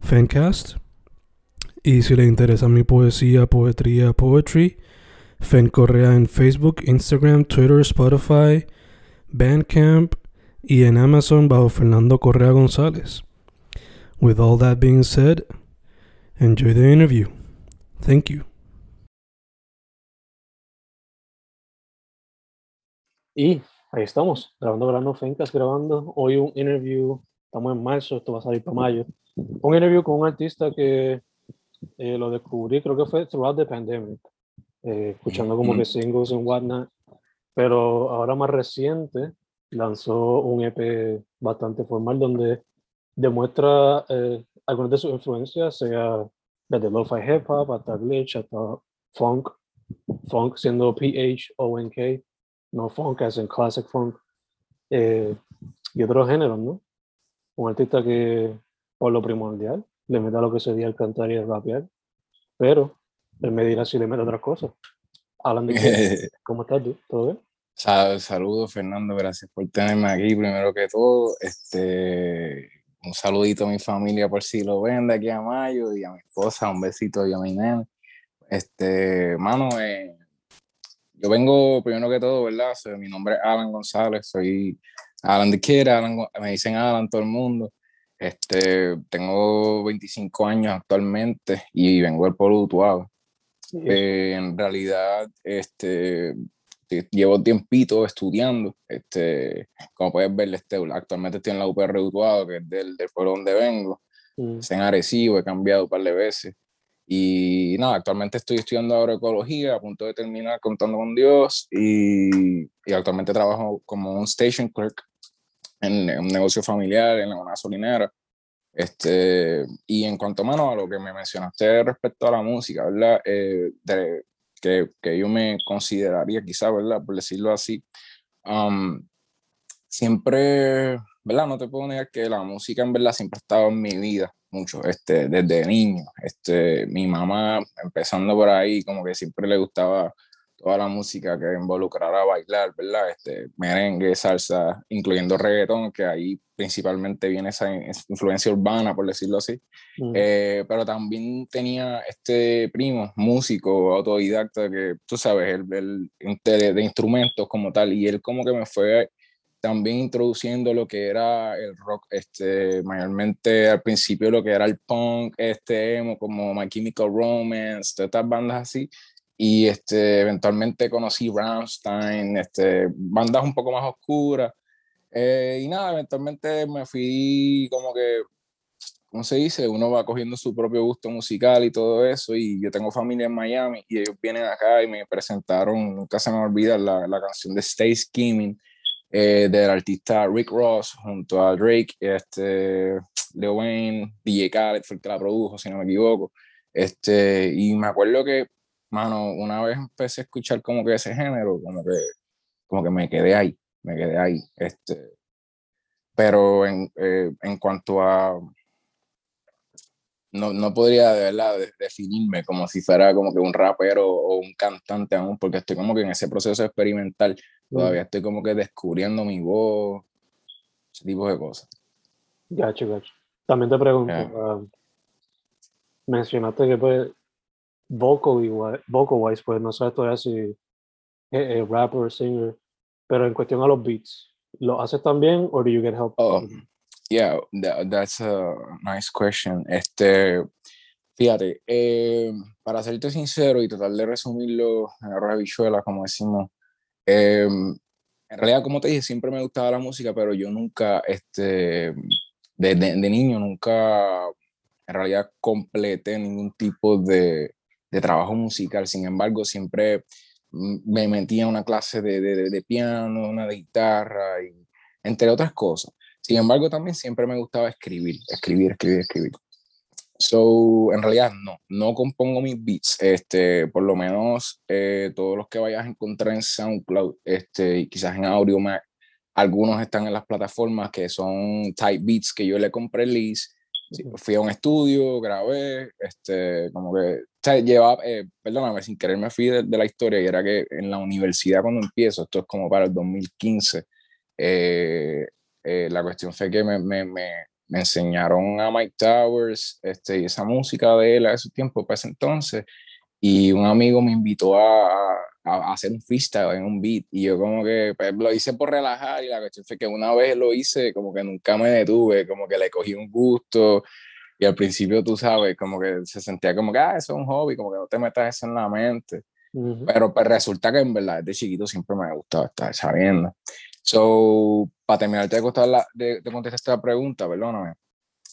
Fancast. Y si le interesa mi poesía, poetría, poetry, Fen Correa en Facebook, Instagram, Twitter, Spotify, Bandcamp y en Amazon bajo Fernando Correa González. With all that being said, enjoy the interview. Thank you. Y ahí estamos, grabando, grabando, Fencas grabando. Hoy un interview, estamos en marzo, esto va a salir para mayo. Un interview con un artista que eh, lo descubrí, creo que fue throughout the pandemic, eh, escuchando como que singles and whatnot. Pero ahora más reciente, lanzó un EP bastante formal donde demuestra eh, algunas de sus influencias, sea desde lo-fi hip hop hasta glitch, hasta funk, funk siendo P-H-O-N-K, no funk as en classic funk, eh, y otros géneros, ¿no? Un artista que, por lo primordial, le mete a lo que sería el cantar y el rapear, pero él me dirá si le mete otras cosas. Que, ¿cómo estás tú? ¿Todo bien? Saludos, Fernando, gracias por tenerme aquí, primero que todo. Este, un saludito a mi familia por si lo ven de aquí a mayo y a mi esposa, un besito y a mi nene. Este, mano, eh, yo vengo primero que todo, ¿verdad? mi nombre es Alan González, soy Alan de Kid, me dicen Alan todo el mundo. Este, tengo 25 años actualmente y vengo del pueblo Utuado. Eh, en realidad, este, llevo tiempito estudiando, este, como puedes ver, este, actualmente estoy en la UPR Utuado, que es del, del pueblo donde vengo, mm. en Arecibo, he cambiado un par de veces, y nada, actualmente estoy estudiando agroecología, a punto de terminar contando con Dios, y, y actualmente trabajo como un station clerk en, un negocio familiar, en una gasolinera, este, y en cuanto, mano, a lo que me mencionaste respecto a la música, ¿verdad? Eh, de, que, que, yo me consideraría, quizá, ¿verdad? Por decirlo así. Um, siempre, ¿verdad? No te puedo negar que la música en verdad siempre ha estado en mi vida mucho, este, desde niño. Este, mi mamá, empezando por ahí, como que siempre le gustaba toda la música que involucrara bailar, ¿verdad? Este, merengue, salsa, incluyendo reggaetón, que ahí principalmente viene esa influencia urbana, por decirlo así. Eh, pero también tenía este primo, músico, autodidacta, que tú sabes, el, el, de instrumentos como tal, y él como que me fue también introduciendo lo que era el rock, este, mayormente al principio lo que era el punk, este emo, como My Chemical Romance, todas estas bandas así, y este, eventualmente conocí Rammstein, este, bandas un poco más oscuras. Eh, y nada, eventualmente me fui como que, ¿cómo se dice? Uno va cogiendo su propio gusto musical y todo eso. Y yo tengo familia en Miami y ellos vienen acá y me presentaron, nunca se me olvida, la, la canción de Stay Scheming eh, del artista Rick Ross junto a Drake, este, Lil Wayne, DJ Khaled fue el que la produjo, si no me equivoco. Este, y me acuerdo que mano, una vez empecé a escuchar como que ese género, como que, como que me quedé ahí, me quedé ahí. Este, pero en, eh, en cuanto a, no, no podría de verdad definirme como si fuera como que un rapero o un cantante aún, porque estoy como que en ese proceso experimental, todavía estoy como que descubriendo mi voz, ese tipo de cosas. Gacho, gacho. También te pregunto, ah, mencionaste que pues vocal, vocal wise, pues no sé todavía si es, rapper, singer, pero en cuestión a los beats, ¿lo haces también o do you get help? Oh, Yeah, that, that's a nice question. Este, fíjate, eh, para serte sincero y tratar de resumirlo en la bichuela, como decimos, eh, en realidad, como te dije, siempre me gustaba la música, pero yo nunca, este, de, de, niño, nunca, en realidad, completé ningún tipo de, de trabajo musical. Sin embargo, siempre me metía en una clase de, de, de, piano, una de guitarra, y, entre otras cosas. Sin embargo, también siempre me gustaba escribir, escribir, escribir, escribir. So, en realidad no, no compongo mis beats, este, por lo menos eh, todos los que vayas a encontrar en SoundCloud, este, y quizás en Audio Mac, algunos están en las plataformas que son type beats que yo le compré Liz, fui a un estudio, grabé, este, como que, sea, llevaba, eh, perdóname, sin querer me fui de, la historia y era que en la universidad cuando empiezo, esto es como para el 2015, eh, eh, la cuestión fue que me, me, me, me, enseñaron a Mike Towers este, y esa música de él a ese tiempo, para ese entonces, y un amigo me invitó a, a, hacer un freestyle en un beat, y yo como que pues, lo hice por relajar, y la cuestión fue que una vez lo hice, como que nunca me detuve, como que le cogí un gusto, y al principio tú sabes, como que se sentía como que, ah, eso es un hobby, como que no te metas eso en la mente. Pero pues resulta que en verdad de chiquito siempre me ha gustado estar sabiendo. So, para terminar de, de, de contestar esta pregunta, perdóname.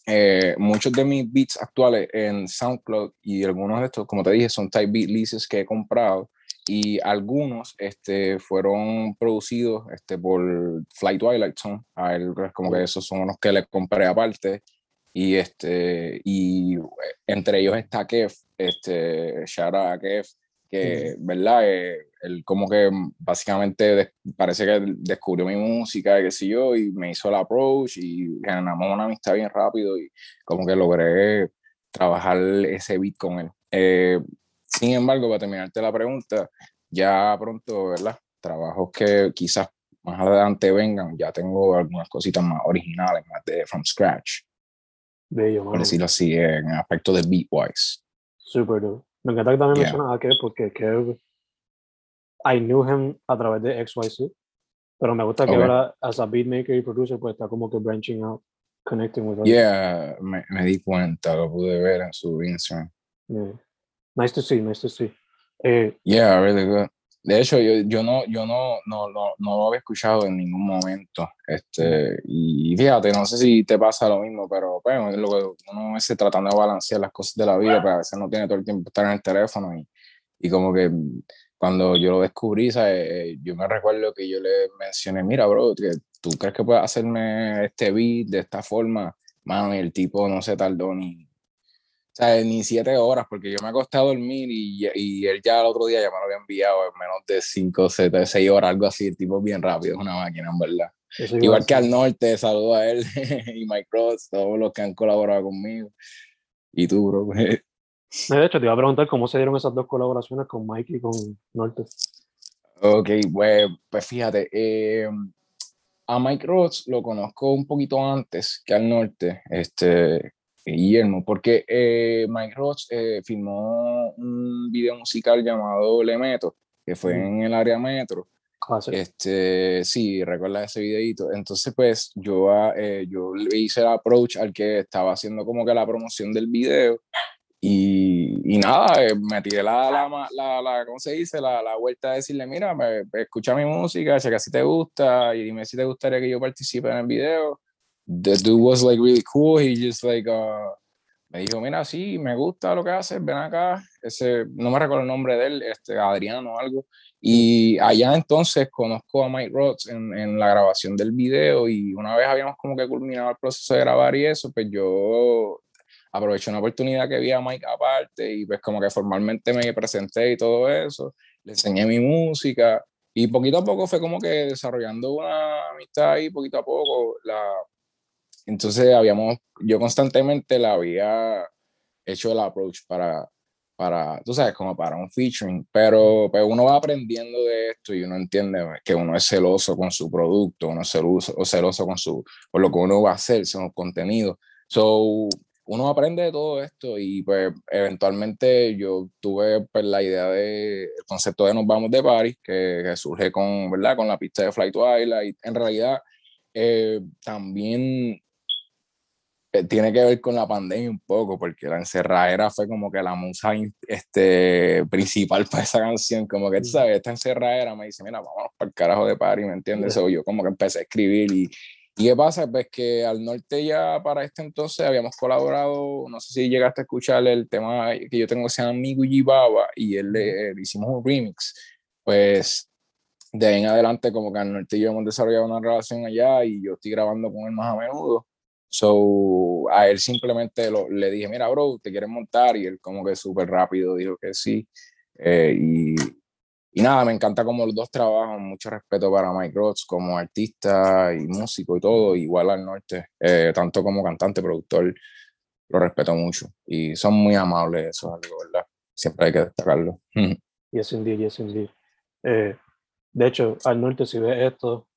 Eh, muchos de mis beats actuales en SoundCloud y algunos de estos, como te dije, son type beat leases que he comprado y algunos este, fueron producidos este, por Flight Twilight Son, a él, pues, como que esos son los que le compré aparte y este y entre ellos está Kev, este, shout out a Kev, que, ¿verdad? Eh, él como que básicamente parece que descubrió mi música, qué sé yo, y me hizo el approach y ganamos una amistad bien rápido y como que logré trabajar ese beat con él. Eh, sin embargo, para terminarte la pregunta, ya pronto, ¿verdad? Trabajos que quizás más adelante vengan, ya tengo algunas cositas más originales, más de from scratch. Bello, Por decirlo así, en aspecto de beat-wise. Super, me encanta que también mencionas a Kev porque Kev, I knew him a través de XYZ, pero me gusta que ahora, as a beatmaker y producer, pues está como que branching out, connecting with others. Yeah, me, me di cuenta, lo pude ver en su Instagram. Nice to see, nice to see. Eh, yeah, really good. De hecho, yo, yo, no, yo no, no, no, no, lo había escuchado en ningún momento. Este, y fíjate, no sé si te pasa lo mismo, pero bueno, lo que uno se tratando de balancear las cosas de la vida, pero pues a veces no tiene todo el tiempo estar en el teléfono. Y, y como que cuando yo lo descubrí, ¿sabes? yo me recuerdo que yo le mencioné, mira, bro, ¿tú crees que puedes hacerme este beat de esta forma? Y el tipo no se tardó ni, o sea, ni siete horas, porque yo me acosté a dormir y, y él ya el otro día ya me lo había enviado en menos de cinco, siete, seis horas, algo así, el tipo bien rápido, es una máquina, en verdad. Igual que al norte, saludo a él y Mike Ross, todos los que han colaborado conmigo. Y tú, bro. de hecho, te iba a preguntar cómo se dieron esas dos colaboraciones con Mike y con Norte. Ok, pues, pues fíjate, eh, a Mike Ross lo conozco un poquito antes que al norte. Este, Guillermo, porque eh, Mike Ross eh, filmó un video musical llamado Le Meto, que fue en el área metro. Ah, este, sí, recuerda ese videito. Entonces, pues yo, eh, yo le hice el approach al que estaba haciendo como que la promoción del video. Y, y nada, me tiré la, la, la, la, ¿cómo se dice? La, la vuelta de decirle, mira, me, escucha mi música, si casi te gusta, y dime si te gustaría que yo participe en el video the dude was like really cool. He just like uh, me dijo, mira, sí, me gusta lo que haces, ven acá. Ese, no me recuerdo el nombre de él, este, Adriano o algo. Y allá entonces conozco a Mike Roth en, en, la grabación del video y una vez habíamos como que culminado el proceso de grabar y eso, pues yo aproveché una oportunidad que vi a Mike aparte y pues como que formalmente me presenté y todo eso, le enseñé mi música y poquito a poco fue como que desarrollando una amistad ahí, poquito a poco, la, entonces habíamos, yo constantemente la había hecho el approach para, para, tú sabes, como para un featuring, pero, pero uno va aprendiendo de esto y uno entiende que uno es celoso con su producto, uno es celoso, o celoso con su, por lo que uno va a hacer, su contenido. So, uno aprende de todo esto y pues eventualmente yo tuve pues, la idea de el concepto de Nos Vamos de Paris que, que surge con, ¿verdad? con la pista de Flight Twilight. En realidad, eh, también tiene que ver con la pandemia un poco, porque la encerradera fue como que la musa este, principal para esa canción, como que, tú sabes, esta encerradera me dice, mira, vámonos para el carajo de party, ¿me entiendes? yo como que empecé a escribir y, y qué pasa, pues que al norte ya para este entonces habíamos colaborado, no sé si llegaste a escuchar el tema que yo tengo que se llama Migu Baba y él le, hicimos un remix, pues de ahí en adelante como que al norte y yo hemos desarrollado una relación allá y yo estoy grabando con él más a menudo So, a él simplemente lo, le dije, mira, bro, ¿te quieres montar? Y él como que súper rápido dijo que sí. Eh, y, y, nada, me encanta como los dos trabajan, mucho respeto para Mike Rods como artista y músico y todo, igual al norte, eh, tanto como cantante, productor, lo respeto mucho. Y son muy amables, eso es algo, ¿verdad? Siempre hay que destacarlo. Yes, indeed, yes, indeed. Eh, de hecho, al norte, si ve esto,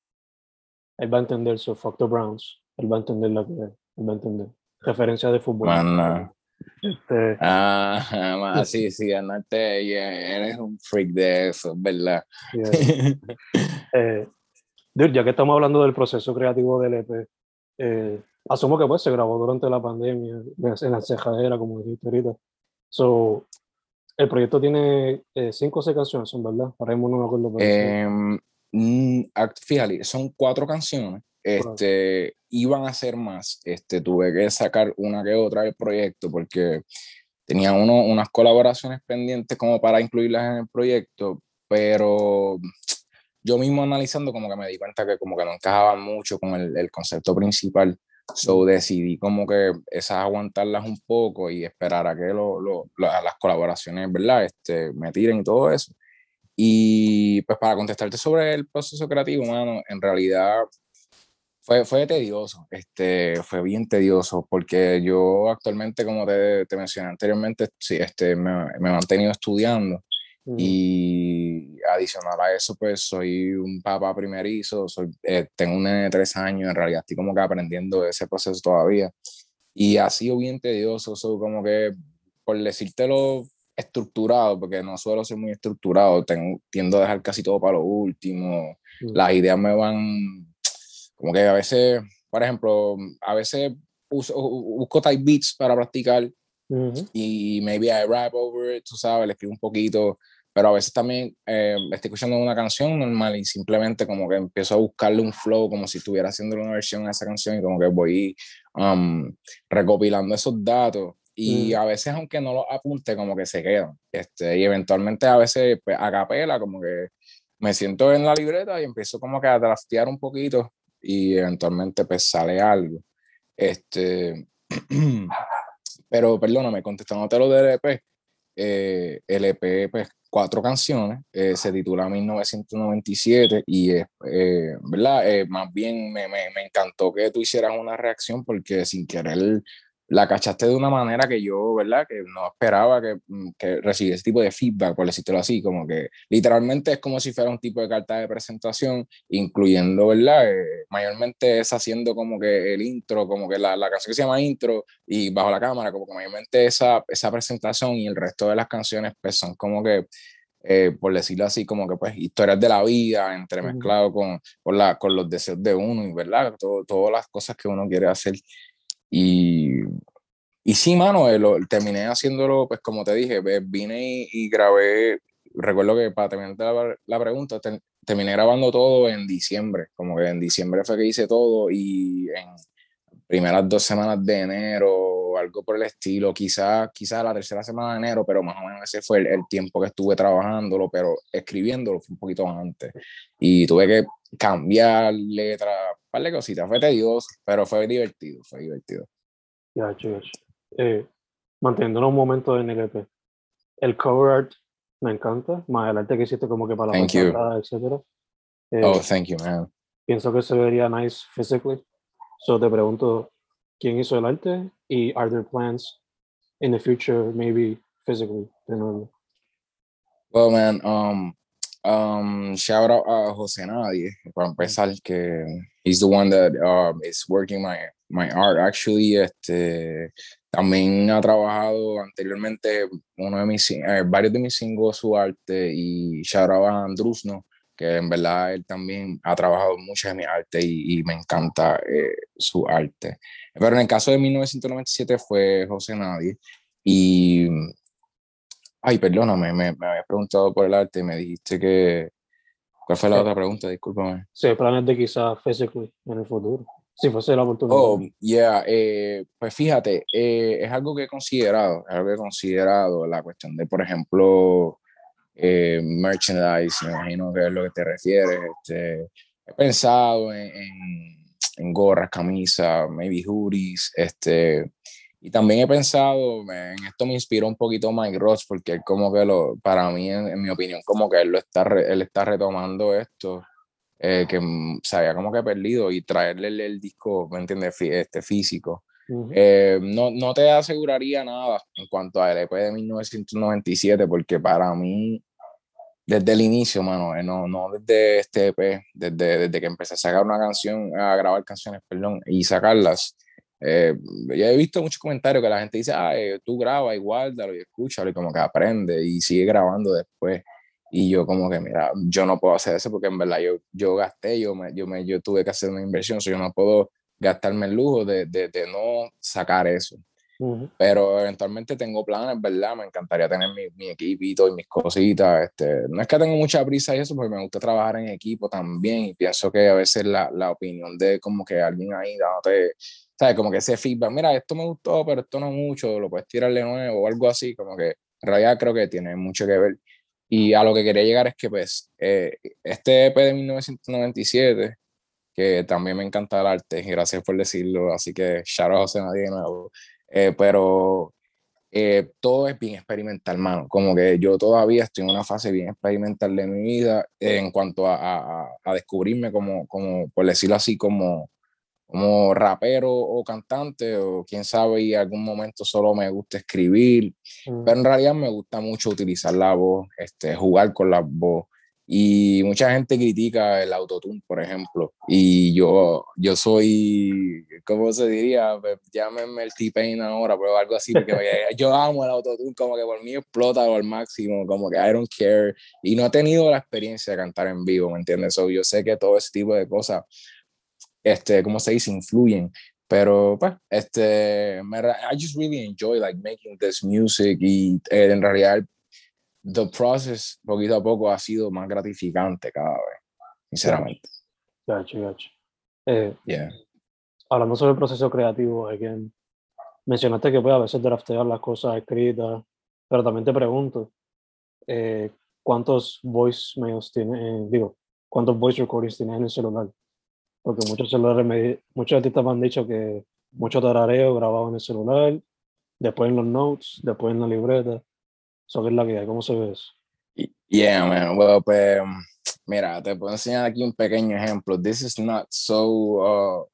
él va a entender su the Browns él va a entender lo que él va a entender. Referencia de fútbol. Este, ah, sí, sí, andarte, eres un freak de eso, ¿verdad? eh, ya que estamos hablando del proceso creativo del EP, eh, asumo que pues se grabó durante la pandemia, en la cejadera, como dijiste ahorita. So, el proyecto tiene eh, cinco o seis canciones, ¿verdad? Ahora mismo no me acuerdo. Eh, fíjate, son cuatro canciones este, iban a ser más. Este, tuve que sacar una que otra del proyecto porque tenía uno, unas colaboraciones pendientes como para incluirlas en el proyecto, pero yo mismo analizando como que me di cuenta que como que no encajaban mucho con el, el concepto principal. So decidí como que esas aguantarlas un poco y esperar a que lo, lo, las colaboraciones, ¿verdad? Este, me tiren y todo eso. Y pues para contestarte sobre el proceso creativo, mano, en realidad fue, fue tedioso, este, fue bien tedioso, porque yo actualmente, como te, te mencioné anteriormente, sí, este, me, me he mantenido estudiando y adicional a eso, pues soy un papá primerizo, soy, eh, tengo un nene de tres años, en realidad estoy como que aprendiendo ese proceso todavía. Y ha sido bien tedioso, soy como que, por decírtelo estructurado, porque no suelo ser muy estructurado, tengo, tiendo a dejar casi todo para lo último, las ideas me van como que a veces, por ejemplo, a veces uso, busco type beats para practicar y maybe I rap over it, tú sabes, le escribo un poquito, pero a veces también eh, estoy escuchando una canción normal y simplemente como que empiezo a buscarle un flow como si estuviera haciendo una versión a esa canción y como que voy um, recopilando esos datos y a veces aunque no los apunte como que se quedan este, y eventualmente a veces pues, a capela como que me siento en la libreta y empiezo como que a draftear un poquito y eventualmente pues sale algo. Este, pero perdóname, contestándote lo del EP, eh, el EP, pues cuatro canciones, eh, se titula 1997 y es, eh, ¿verdad? más bien me, me, me, encantó que tú hicieras una reacción porque sin querer la cachaste de una manera que yo, ¿verdad? Que no esperaba que, mm, que recibiera ese tipo de feedback, por decirlo así, como que literalmente es como si fuera un tipo de carta de presentación, incluyendo, ¿verdad? Eh, mayormente es haciendo como que el intro, como que la, la, canción que se llama intro y bajo la cámara, como que mayormente esa, esa presentación y el resto de las canciones pues son como que... Eh, por decirlo así, como que pues historias de la vida entremezclado con, con, la, con los deseos de uno y verdad, Todo, todas las cosas que uno quiere hacer y, y sí, mano, eh, terminé haciéndolo, pues como te dije, vine y, grabé, recuerdo que para terminar la, la pregunta, terminé grabando todo en diciembre, como que en diciembre fue que hice todo y en primeras dos semanas de enero, algo por el estilo, quizás quizá la tercera semana de enero, pero más o menos ese fue el, tiempo que estuve trabajándolo, pero escribiéndolo fue un poquito antes. Y tuve que cambiar letras, un par de cositas, fue tedioso, pero fue divertido, fue divertido. Ya, chicos. Eh, manteniéndonos un momento en el EP. El cover art me encanta, más el arte que hiciste como que para la pantalla, etc. Eh, oh, thank you, man. Pienso que se vería nice physically. So te pregunto, ¿quién hizo el arte? Y are there plans in the future, maybe physically, de nuevo? Well, man, um, um, shout out a José Nadie, para empezar, que he's the one that um, is working my, my art. Actually, este, también ha trabajado anteriormente uno de mis, eh, varios de mis singles, su arte, y shout out a Andrusno, que en verdad él también ha trabajado mucho en mi arte y, me encanta eh, su arte. Pero en el caso de 1997 fue José Nadie y, ay, perdóname, me, me habías preguntado por el arte y me dijiste que, ¿cuál fue la otra pregunta? Discúlpame. Sí, planes de quizás physically en el futuro. Si fuese la oportunidad. Oh, yeah, eh, pues fíjate, eh, es algo que he considerado, es algo que he considerado la cuestión de, por ejemplo, eh, merchandise, me imagino que es lo que te refieres. Este, he pensado en, en, gorras, camisas, maybe hoodies, este, y también he pensado, en esto me inspiró un poquito Mike Ross, porque él como que lo, para mí, en, mi opinión, como que él, lo está, él está retomando esto, eh, que se había como que perdido, y traerle el, disco, ¿me entiendes?, este, físico. Eh, no, no te aseguraría nada en cuanto a EP de 1997, porque para mí desde el inicio, mano, eh, no, no desde este EP, desde, desde que empecé a sacar una canción, a grabar canciones, perdón, y sacarlas. Eh, ya he visto muchos comentarios que la gente dice, ah, eh, tú grabas y guárdalo y escúchalo y como que aprende y sigue grabando después. Y yo como que, mira, yo no puedo hacer eso porque en verdad yo, yo gasté, yo, me, yo, me, yo tuve que hacer una inversión, so yo no puedo gastarme el lujo de, de, de no sacar eso. Pero eventualmente tengo planes, ¿verdad? Me encantaría tener mi, mi, equipito y mis cositas. Este, no es que tengo mucha prisa y eso, porque me gusta trabajar en equipo también. Y pienso que a veces la, la opinión de como que alguien ahí dándote, ¿sabes? Como que ese feedback, mira, esto me gustó, pero esto no mucho, lo puedes tirar de nuevo o algo así. Como que en realidad creo que tiene mucho que ver. Y a lo que quería llegar es que, pues, eh, este EP de 1997 que también me encanta el arte, y gracias por decirlo, así que shout out a Nadie de nuevo. Eh, pero eh, todo es bien experimental, mano. Como que yo todavía estoy en una fase bien experimental de mi vida en cuanto a, a, descubrirme como, como, por decirlo así, como, como rapero o cantante, o quién sabe, y algún momento solo me gusta escribir, mm. pero en realidad me gusta mucho utilizar la voz, este, jugar con la voz. Y mucha gente critica el autotune, por ejemplo. Y yo, yo soy, ¿cómo se diría? Llámenme el T-Pain ahora, pero algo así, porque yo amo el autotune, como que por mí explota al máximo, como que I don't care. Y no he tenido la experiencia de cantar en vivo, ¿me entiendes? So, yo sé que todo ese tipo de cosas, este, ¿cómo se dice? Influyen. Pero, pues, este, me, I just really enjoy, like, making this music y eh, en realidad the process poquito a poco ha sido más gratificante cada vez, sinceramente. Gacho, gacho. Eh, Hablando sobre el proceso creativo, again, mencionaste que puede a veces draftear las cosas escritas, pero también te pregunto, eh, ¿cuántos voice mails tienes, digo, cuántos voice recordings tienes en el celular? Porque muchos celulares, muchos artistas me han dicho que mucho tarareo grabado en el celular, después en los notes, después en la libreta. Eso es la vida, ¿cómo se ve eso? Yeah, man. Well, pues, mira, te puedo enseñar aquí un pequeño ejemplo. This is not so. Uh,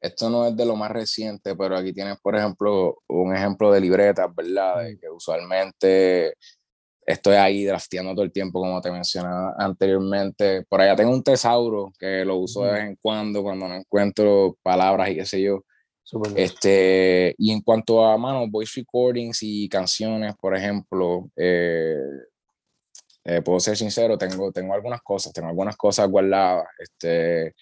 esto no es de lo más reciente, pero aquí tienes, por ejemplo, un ejemplo de libretas, ¿verdad? que usualmente estoy ahí drafteando todo el tiempo, como te mencionaba anteriormente. Por allá tengo un tesauro que lo uso de vez en cuando, cuando no encuentro palabras y qué sé yo. Este, y en cuanto a, mano, voice recordings y canciones, por ejemplo, eh, eh, puedo ser sincero, tengo, tengo algunas cosas, tengo algunas cosas guardadas, este,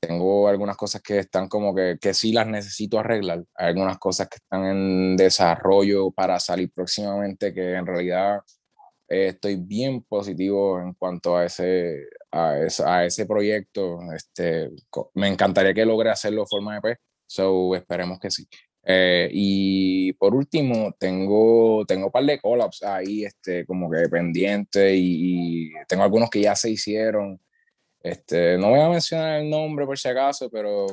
tengo algunas cosas que están como que, que sí las necesito arreglar, hay algunas cosas que están en desarrollo para salir próximamente, que en realidad eh, estoy bien positivo en cuanto a ese, a ese, a ese proyecto, este, me encantaría que logre hacerlo de forma de P So, esperemos que sí. Eh, y por último, tengo, tengo un par de collabs ahí, este, como que pendientes y, tengo algunos que ya se hicieron. Este, no voy a mencionar el nombre por si acaso, pero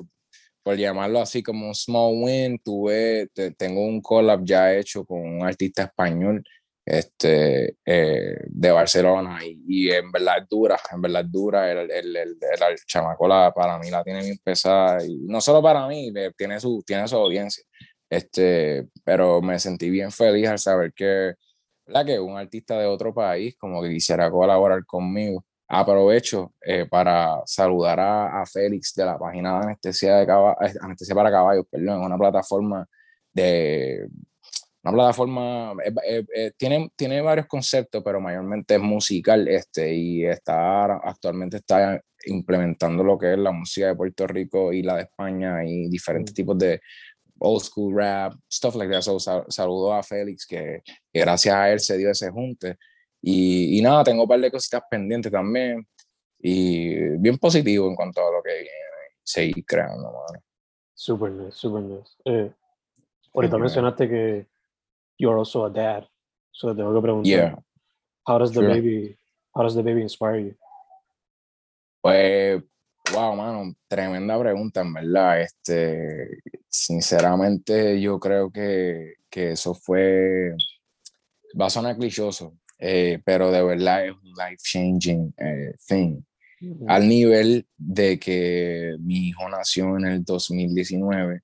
por llamarlo así como un small win, tuve, tengo un collab ya hecho con un artista español este, eh, de Barcelona. Y, en verdad es dura, en verdad es dura, el, el, el, el chamacola para mí la tiene bien pesada. Y no solo para mí, tiene su, tiene su audiencia, este, pero me sentí bien feliz al saber que, la que un artista de otro país como que quisiera colaborar conmigo. Aprovecho eh, para saludar a, a, Félix de la página de Anestesia, de Anestesia para Caballos, perdón, una plataforma de una plataforma, tiene, tiene varios conceptos, pero mayormente es musical este, y está, actualmente está implementando lo que es la música de Puerto Rico y la de España y diferentes tipos de old school rap, stuff like that. So, saludo a Félix, que, gracias a él se dio ese junte. Y, y, nada, tengo un par de cositas pendientes también. Y bien positivo en cuanto a lo que viene. Seguir creando, mano. Super nice, super nice. Eh, ahorita mencionaste que you're also a dad. So tengo que preguntar. Yeah. How does the baby how does the baby inspire you? Pues wow, mano, tremenda pregunta, en verdad. Este, sinceramente, yo creo que, que eso fue, va a sonar clichoso, eh, pero de verdad es un life changing eh, thing. Al nivel de que mi hijo nació en el 2019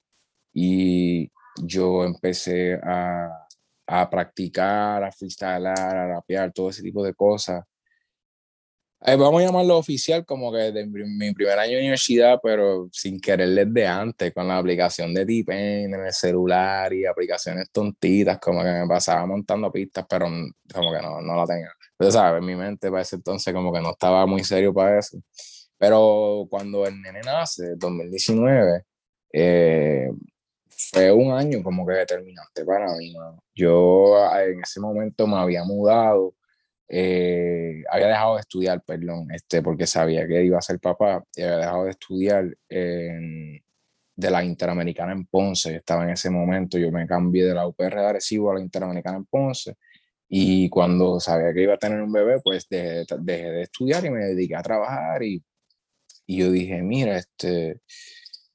y yo empecé a a practicar, a freestylar, a rapear, todo ese tipo de cosas. Eh, vamos a llamarlo oficial como que de mi primer año de universidad, pero sin querer desde antes, con la aplicación de Tipen en el celular y aplicaciones tontitas, como que me pasaba montando pistas, pero como que no, no la tenía. Pero, ¿sabes? Mi mente para ese entonces como que no estaba muy serio para eso. Pero cuando el nene nace, 2019, eh, fue un año como que determinante para mí. Yo ah, en ese momento me había mudado, eh, había dejado de estudiar, perdón, este, porque sabía que iba a ser papá y había dejado de estudiar de la Interamericana en Ponce. Estaba en ese momento, yo me cambié de la UPR de Arecibo a la Interamericana en Ponce. Y cuando sabía que iba a tener un bebé, pues dejé, dejé de estudiar y me dediqué a trabajar. Y, y yo dije, mira, este,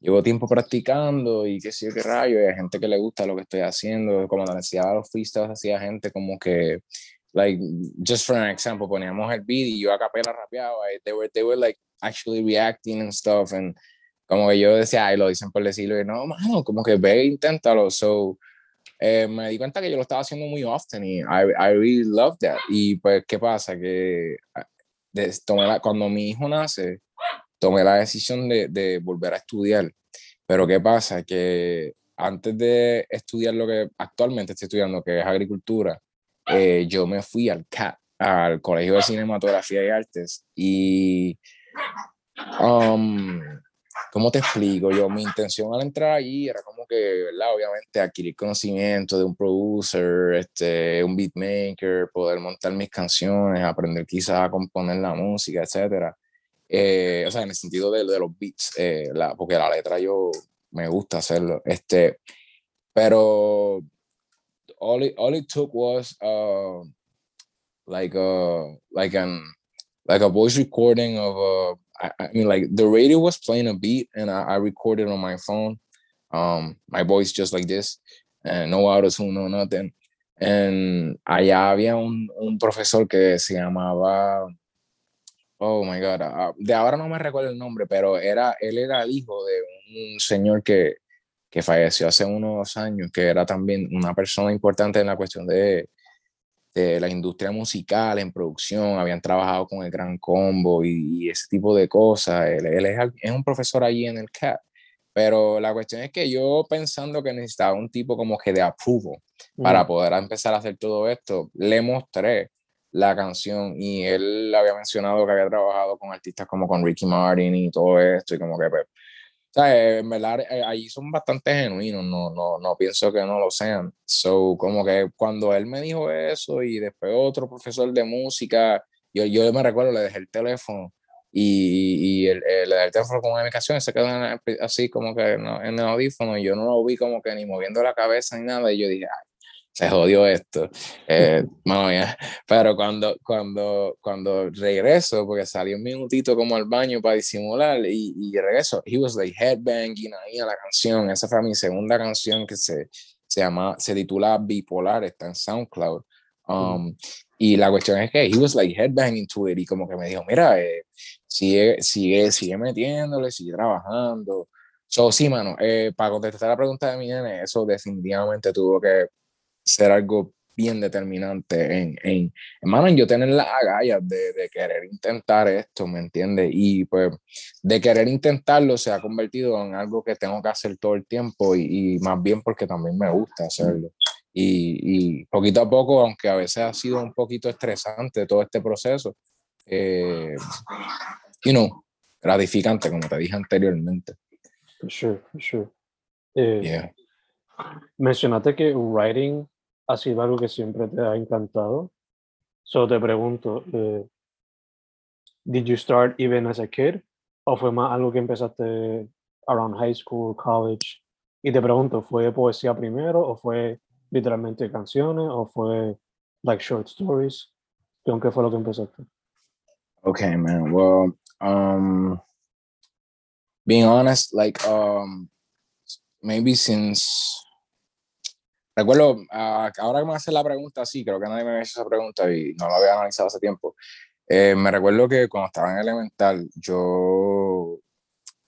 llevo tiempo practicando y qué sé yo qué rayo, y hay gente que le gusta lo que estoy haciendo, como la necesidad de los freestyles hacía gente como que, like, just for an example, poníamos el beat y yo a capela rapeaba, they were, they were like actually reacting and stuff, and como que yo decía, ay, lo dicen por decirlo, y no, mano, como que ve, inténtalo, so, eh, me di cuenta que yo lo estaba haciendo muy often y I, I really love that, y pues, ¿qué pasa? Que ah, de, cuando mi hijo nace, tomé la decisión de, de, volver a estudiar. Pero ¿qué pasa? Que antes de estudiar lo que actualmente estoy estudiando, que es agricultura, eh, yo me fui al CAT, al Colegio de Cinematografía y Artes, y, um, ¿cómo te explico? Yo, mi intención al entrar allí era como que, ¿verdad? Obviamente adquirir conocimiento de un producer, este, un beatmaker, poder montar mis canciones, aprender quizás a componer la música, etcétera. Eh, o sea, en el sentido de, de los beats, eh, la, porque la letra yo me gusta hacerlo. Este, pero all it, all it took was uh, like a like an like a voice recording of a I, I mean like the radio was playing a beat and I, I recorded on my phone um my voice just like this and no auto tune no nothing and allá había un, un profesor que se llamaba Oh my God. Ah, de ahora no me recuerdo el nombre, pero era, él era el hijo de un señor que, que falleció hace unos años, que era también una persona importante en la cuestión de, de la industria musical, en producción, habían trabajado con el Gran Combo y, ese tipo de cosas. Él, él es, es, un profesor allí en el CAP. Pero la cuestión es que yo pensando que necesitaba un tipo como que de approval para poder empezar a hacer todo esto, le mostré la canción y él había mencionado que había trabajado con artistas como con Ricky Martin y todo esto y como que pues, en verdad eh, ahí son bastante genuinos, no, no, no pienso que no lo sean. So, como que cuando él me dijo eso y después otro profesor de música, yo, yo me recuerdo, le dejé el teléfono y, y el, le dejé el teléfono con una canción se quedó así como que en, en el audífono y yo no lo vi como que ni moviendo la cabeza ni nada y yo dije, ay, se jodió esto. Eh, Pero cuando, cuando, cuando regreso, porque salí un minutito como al baño para disimular y, y regreso, he was like headbanging ahí a la canción. Esa fue mi segunda canción que se, se llama, se titula Bipolar, está en SoundCloud. Um, y la cuestión es que he was like headbanging to it y como que me dijo, mira, eh, sigue, sigue, sigue metiéndole, sigue trabajando. So, sí, mano, eh, para contestar la pregunta de mi nene, eso definitivamente tuvo que ser algo bien determinante en, en hermano, en yo tener las agallas de, de, querer intentar esto, ¿me entiendes? Y pues de querer intentarlo se ha convertido en algo que tengo que hacer todo el tiempo y, y más bien porque también me gusta hacerlo. y, poquito a poco, aunque a veces ha sido un poquito estresante todo este proceso, eh, you know, gratificante, como te dije anteriormente. For sure, for sure. Eh, mencionaste que writing ha sido algo que siempre te ha encantado. So te pregunto, eh, did you start even as a kid? ¿O fue más algo que empezaste around high school, college? Y te pregunto, ¿fue poesía primero o fue literalmente canciones o fue like short stories? ¿Qué fue lo que empezaste? Okay, man. Well, um, being honest, like, um, maybe since recuerdo, uh, ahora que me hace la pregunta, sí, creo que nadie me ha hecho esa pregunta y no lo había analizado hace tiempo. Eh, me recuerdo que cuando estaba en elemental, yo,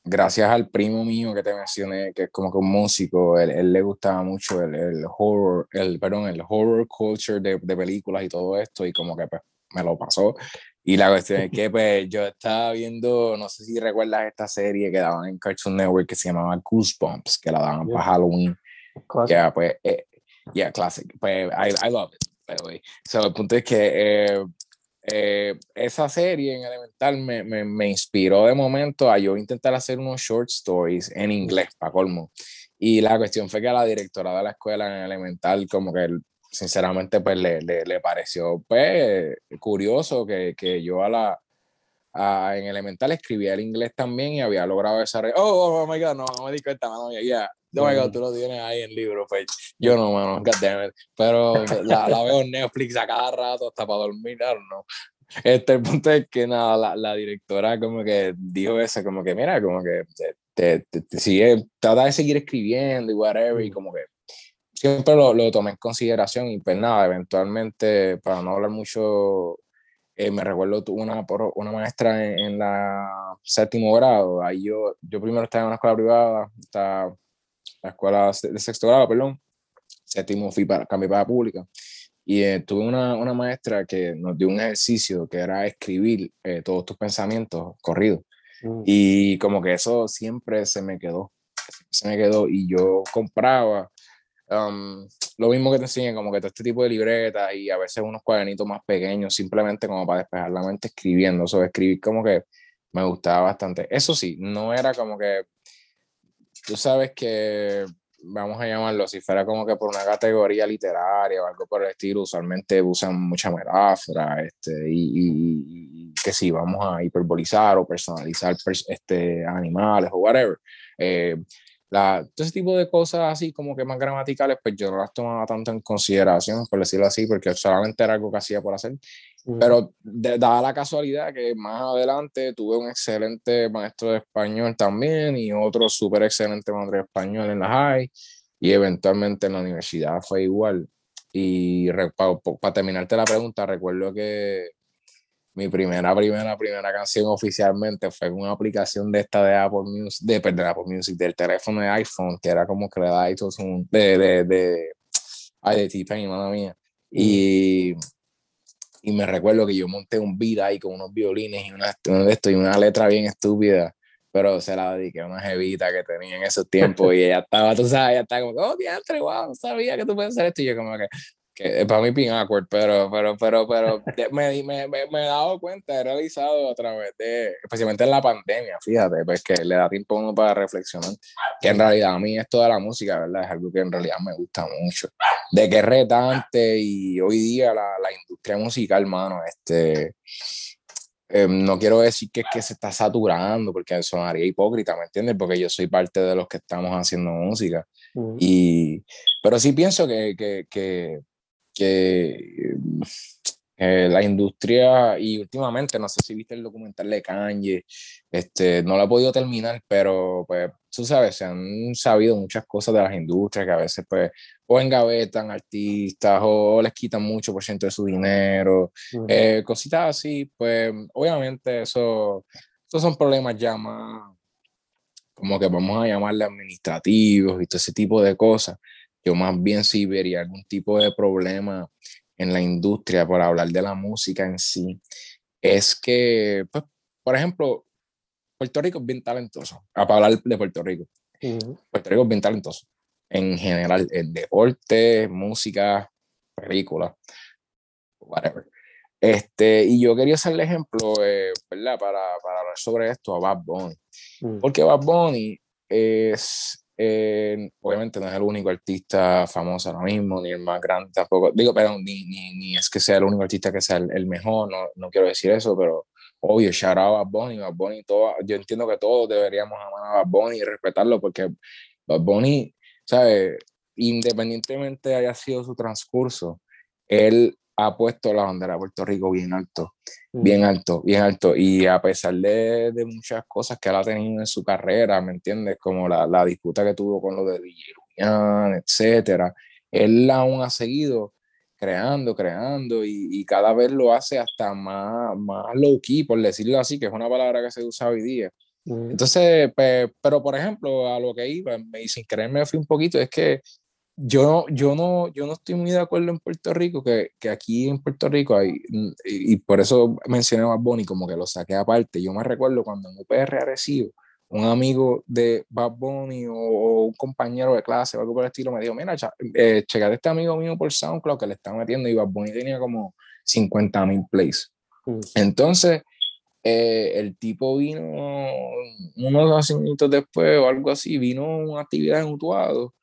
gracias al primo mío que te mencioné, que es como que un músico, él, él le gustaba mucho el, el, horror, el, perdón, el horror culture de, de, películas y todo esto, y como que pues, me lo pasó. Y la cuestión es que pues, yo estaba viendo, no sé si recuerdas esta serie que daban en Cartoon Network que se llamaba Goosebumps, que la daban para Halloween. Ya, pues, eh, yeah, classic. Pues, I, I love it, by the way. So, el punto es que eh, eh, esa serie en Elemental me, me, me, inspiró de momento a yo intentar hacer unos short stories en inglés, para colmo. Y la cuestión fue que a la directora de la escuela en Elemental, como que sinceramente, pues le, le, le pareció pues, curioso que, que yo a la, a, en Elemental escribía el inglés también y había logrado desarrollar. Oh, oh, oh, my god, no, no me di cuenta, mano, ya. Yeah. Oh my god, tú lo tienes ahí en libro, pues yo no, mano, god damn it. Pero la, la, veo en Netflix a cada rato hasta para dormir, no. Este, el punto es que nada, la, la, directora como que dijo eso, como que mira, como que te, te, te, sigue, trata de seguir escribiendo y whatever, y como que siempre lo, lo tomé en consideración y pues nada, eventualmente, para no hablar mucho eh, me recuerdo una, una maestra en, la séptimo grado, ahí yo, yo primero estaba en una escuela privada, estaba la escuela de sexto grado, perdón, séptimo fui para, cambié para pública, y eh, tuve una, una, maestra que nos dio un ejercicio que era escribir eh, todos tus pensamientos corridos, mm. y como que eso siempre se me quedó, se me quedó, y yo compraba Um, lo mismo que te enseñan, como que todo este tipo de libretas y a veces unos cuadernitos más pequeños, simplemente como para despejar la mente escribiendo. Eso escribir como que me gustaba bastante. Eso sí, no era como que, tú sabes que, vamos a llamarlo, si fuera como que por una categoría literaria o algo por el estilo, usualmente usan mucha metáfora, este, y, y, que sí, vamos a hiperbolizar o personalizar este, animales o whatever. Eh, la, todo ese tipo de cosas así como que más gramaticales, pues yo no las tomaba tanto en consideración, por decirlo así, porque solamente era algo que hacía por hacer. Pero dada la casualidad que más adelante tuve un excelente maestro de español también y otro súper excelente maestro de español en la high y eventualmente en la universidad fue igual. Y para terminarte la pregunta, recuerdo que mi primera, primera, primera canción oficialmente fue en una aplicación de esta de Apple Music, de, perdón, Apple Music, del teléfono de iPhone, que era como que le da un, de, de, de, ay, de T-Pain, mía. Y, y me recuerdo que yo monté un beat ahí con unos violines y una, esto, y una letra bien estúpida, pero se la dediqué a una jevita que tenía en esos tiempos y ella estaba, tú sabes, ella estaba como, oh, diantre, wow, no sabía que tú puedes hacer esto. Y yo como que, que para mí bien awkward, pero, pero, pero, pero me, me, me, he dado cuenta, he realizado a través de, especialmente en la pandemia, fíjate, pues que le da tiempo a uno para reflexionar, que en realidad a mí esto de la música, ¿verdad? Es algo que en realidad me gusta mucho, de que es retante y hoy día la, la industria musical, hermano, este, eh, no quiero decir que, que se está saturando, porque sonaría hipócrita, ¿me entiendes? Porque yo soy parte de los que estamos haciendo música. y, pero sí pienso que, que, que que eh, la industria, y últimamente, no sé si viste el documental de Kanye, este, no lo he podido terminar, pero pues tú sabes, se han sabido muchas cosas de las industrias que a veces pues o engavetan artistas o les quitan mucho por ciento de su dinero, eh, cositas así, pues obviamente eso, esos son problemas ya más como que vamos a llamarle administrativos y todo ese tipo de cosas yo más bien si vería algún tipo de problema en la industria, por hablar de la música en sí, es que, pues, por ejemplo, Puerto Rico es bien talentoso, para hablar de Puerto Rico. Puerto Rico es bien talentoso. en general, el deporte, música, película, whatever. Este, y yo quería hacerle ejemplo, eh, ¿verdad? Para, para, hablar sobre esto a Bad Bunny. Mm. Porque Bad Bunny es, eh, obviamente no es el único artista famoso ahora mismo, ni el más grande tampoco. Digo, pero ni, ni, ni es que sea el único artista que sea el, mejor, no, no, quiero decir eso, pero obvio, shout out a Bunny, Bad Bunny, todo, yo entiendo que todos deberíamos amar a Bad Bunny y respetarlo porque Bad Bunny, ¿sabes? Independientemente haya sido su transcurso, él ha puesto la bandera de Puerto Rico bien alto, mm. bien alto, bien alto. Y a pesar de, de, muchas cosas que él ha tenido en su carrera, ¿me entiendes? Como la, la disputa que tuvo con lo de Villaruñán, etcétera, él aún ha seguido creando, creando y, y, cada vez lo hace hasta más, más low key, por decirlo así, que es una palabra que se usa hoy día. Mm. Entonces, pero por ejemplo, a lo que iba, y sin querer me fui un poquito, es que yo, yo, no, yo no estoy muy de acuerdo en Puerto Rico, que, que aquí en Puerto Rico hay, y, por eso mencioné a Bad como que lo saqué aparte. Yo me recuerdo cuando en UPR recibo un amigo de Bad Bunny o, un compañero de clase o algo por el estilo me dijo, mira, eh, checate este amigo mío por SoundCloud que le está metiendo y Bad Bunny tenía como 50 mil plays. Mm. Entonces, eh, el tipo vino unos minutos después o algo así, vino a una actividad en Utuado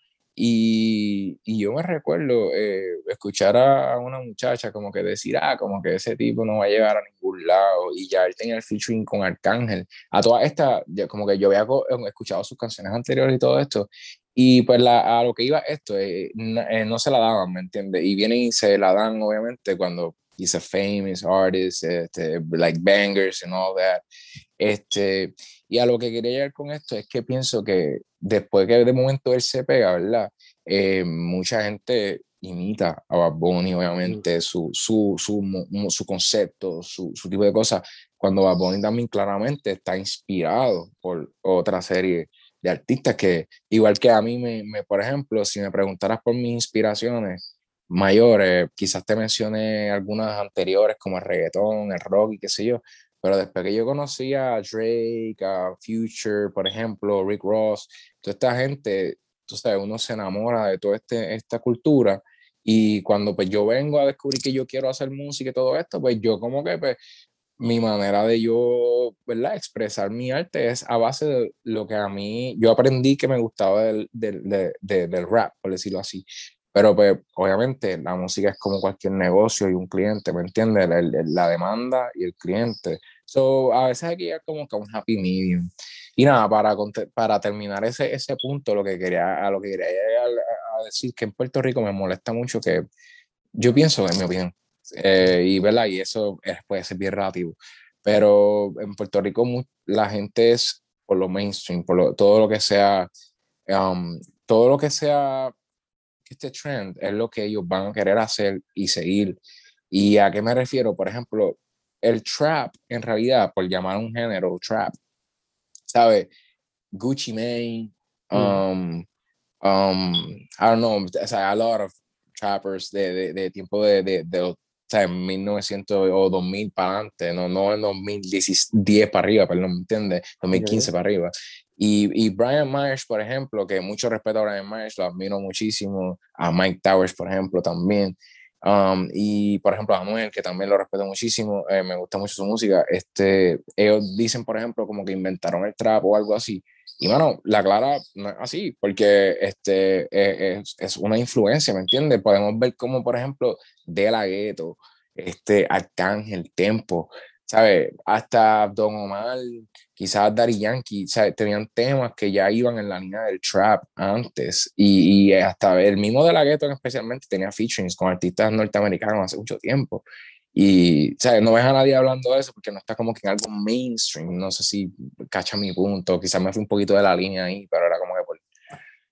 y, y, yo me recuerdo eh, escuchar a una muchacha como que decir, ah, como que ese tipo no va a llegar a ningún lado. Y ya él tenía el featuring con Arcángel. A toda esta, como que yo había eh, escuchado sus canciones anteriores y todo esto. Y pues la, a lo que iba esto, eh, no, se la daban, ¿me entiendes? Y vienen y se la dan, obviamente, cuando he's a famous artist, este, like bangers and all that. Este, y a lo que quería llegar con esto es que pienso que después que de momento él se pega, ¿verdad? Eh, mucha gente imita a Bad Bunny, obviamente, su, su, su, su concepto, su, su, tipo de cosas, cuando Bad Bunny también claramente está inspirado por otra serie de artistas que, igual que a mí, me, me por ejemplo, si me preguntaras por mis inspiraciones mayores, quizás te mencioné algunas anteriores como el reggaetón, el rock y qué sé yo, pero después que yo conocí a Drake, a Future, por ejemplo, Rick Ross, toda esta gente, tú sabes, uno se enamora de toda este, esta cultura. Y cuando pues yo vengo a descubrir que yo quiero hacer música y todo esto, pues yo como que pues, mi manera de yo, ¿verdad? Expresar mi arte es a base de lo que a mí, yo aprendí que me gustaba del, del, del rap, por decirlo así. Pero pues obviamente la música es como cualquier negocio y un cliente, ¿me entiendes? La, la, demanda y el cliente. So, a veces que ir como que un happy medium. Y nada, para, para terminar ese, ese punto, lo que quería, a lo que quería a, decir que en Puerto Rico me molesta mucho que yo pienso, en mi opinión, eh, y, ¿verdad? y eso puede ser bien relativo, pero en Puerto Rico la gente es por lo mainstream, por lo, todo lo que sea, um, todo lo que sea este trend es lo que ellos van a querer hacer y seguir. ¿Y a qué me refiero? Por ejemplo, el trap, en realidad, por llamar un género, trap, ¿sabe? Gucci Mane, mm. um, um, I don't know, o sea, a lot of trappers de, de, de tiempo de, de, de o sea, 1900 o 2000 para adelante, no, no en 2010 para arriba, perdón, ¿me entiendes? 2015 para arriba. Y, y, Brian Myers, por ejemplo, que mucho respeto a Brian Myers, lo admiro muchísimo, a Mike Towers, por ejemplo, también. Um, y por ejemplo a Manuel, que también lo respeto muchísimo, eh, me gusta mucho su música. Este, ellos dicen, por ejemplo, como que inventaron el trap o algo así. Y bueno, la clara no es así, porque este, e, es, es, una influencia, ¿me entiendes? Podemos ver como, por ejemplo, De La Ghetto, este, Arcángel, Tempo, ¿sabes? Hasta Don Omar, quizás Daddy Yankee, ¿sabes? Tenían temas que ya iban en la línea del trap antes y, y hasta el mismo de la gueto especialmente tenía featurings con artistas norteamericanos hace mucho tiempo. Y, ¿sabes? No ves a nadie hablando de eso porque no está como que en algo mainstream. No sé si cacha mi punto. Quizás me fui un poquito de la línea ahí, pero era como que por...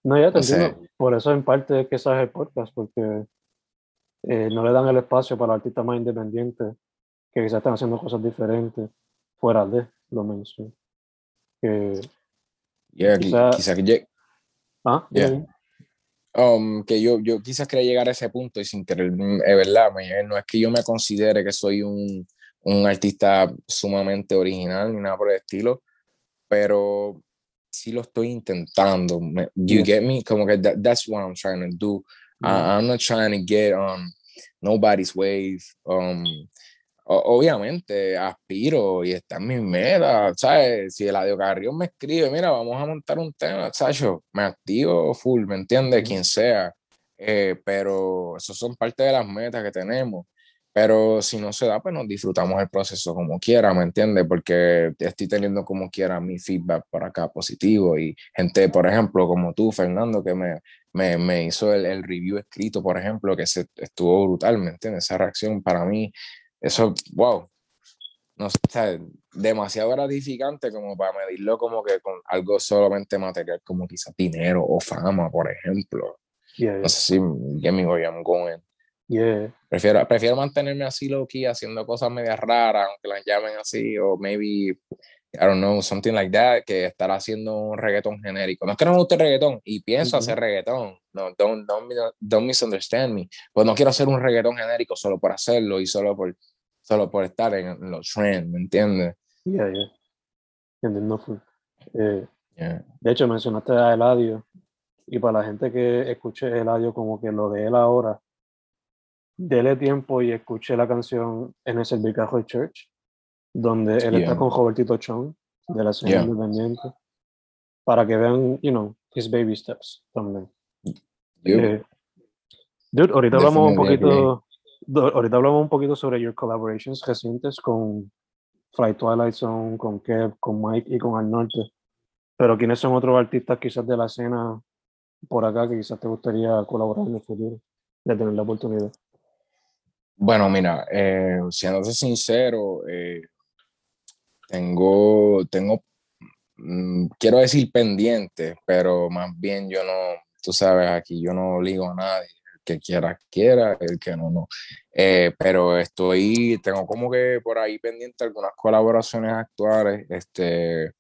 No, ya te entiendo. Por eso en parte es que sabes el podcast, porque eh, no le dan el espacio para artistas más independientes que quizás están haciendo cosas diferentes fuera de lo mainstream. Que quizás que ¿Ah? Um, que yo, yo quizás quería llegar a ese punto y sin querer, mm, es verdad, no es que yo me considere que soy un, un artista sumamente original ni nada por el estilo, pero sí lo estoy intentando. You get me? Como que that's what I'm trying to do. I'm not trying to get on nobody's wave. Um, obviamente aspiro y está en mi meta, ¿sabes? Si el Carrión me escribe, mira, vamos a montar un tema, ¿sabes? me activo full, ¿me entiendes? Quien sea. Eh, pero esos son parte de las metas que tenemos. Pero si no se da, pues nos disfrutamos el proceso como quiera, ¿me entiendes? Porque estoy teniendo como quiera mi feedback por acá positivo y gente, por ejemplo, como tú, Fernando, que me, me, me hizo el, el, review escrito, por ejemplo, que se, estuvo brutal, ¿me entiendes? Esa reacción para mí, eso, wow, no sé, demasiado gratificante como para medirlo como que con algo solamente material, como quizás dinero o fama, por ejemplo. No sé si get me where I'm going. Yeah. Prefiero, prefiero mantenerme así low key, haciendo cosas medias raras, aunque las llamen así, o maybe, I don't know, something like that, que estar haciendo un reggaetón genérico. No es que no me guste el reggaetón, y pienso hacer reggaetón, no, don't, don't, don't misunderstand me, pues no quiero hacer un reggaetón genérico solo por hacerlo y solo por, solo por estar en, los trends, ¿me entiendes? Yeah, yeah. Entiendo. Eh, yeah. De hecho, mencionaste a Eladio, y para la gente que escuche Eladio como que lo de él ahora, dele tiempo y escuché la canción en el Servicajo Church, donde él está con Robertito Chong, de la escena independiente, para que vean, you know, his baby steps también. Eh, dude, ahorita hablamos un poquito, ahorita hablamos un poquito sobre your collaborations recientes con Fly Twilight Zone, con Kev, con Mike y con Al Norte. Pero ¿quiénes son otros artistas quizás de la escena por acá que quizás te gustaría colaborar en el futuro, de tener la oportunidad? Bueno, mira, eh, siéndote sincero, eh, tengo, tengo, mm, quiero decir pendiente, pero más bien yo no, tú sabes, aquí yo no ligo a nadie, el que quiera, quiera, el que no, no. Eh, pero estoy, tengo como que por ahí pendiente algunas colaboraciones actuales, este,